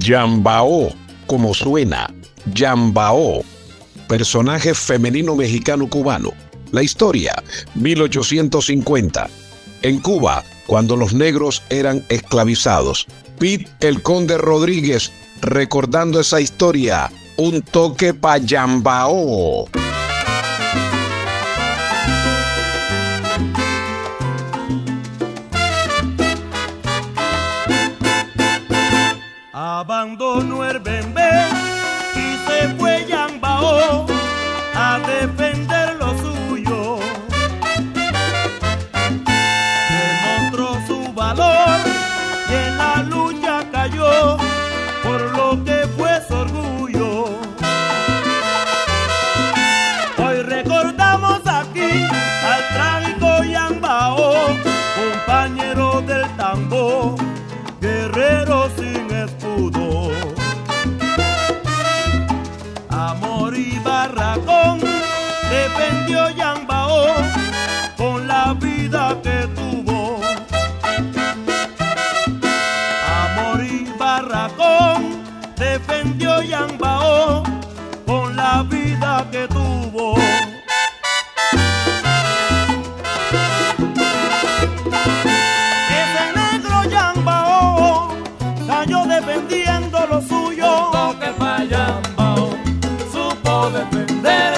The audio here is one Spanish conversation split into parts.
Yambao, como suena, Yambao, personaje femenino mexicano-cubano. La historia, 1850. En Cuba, cuando los negros eran esclavizados. Pete el Conde Rodríguez, recordando esa historia, un toque pa' Yambao. Que tuvo. Ese negro Yambao cayó defendiendo lo suyo. que pa' Yambao supo defender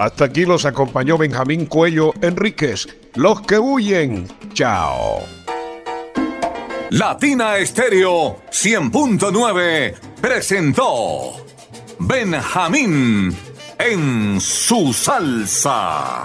Hasta aquí los acompañó Benjamín Cuello Enríquez. Los que huyen. Chao. Latina Estéreo 100.9 presentó Benjamín en su salsa.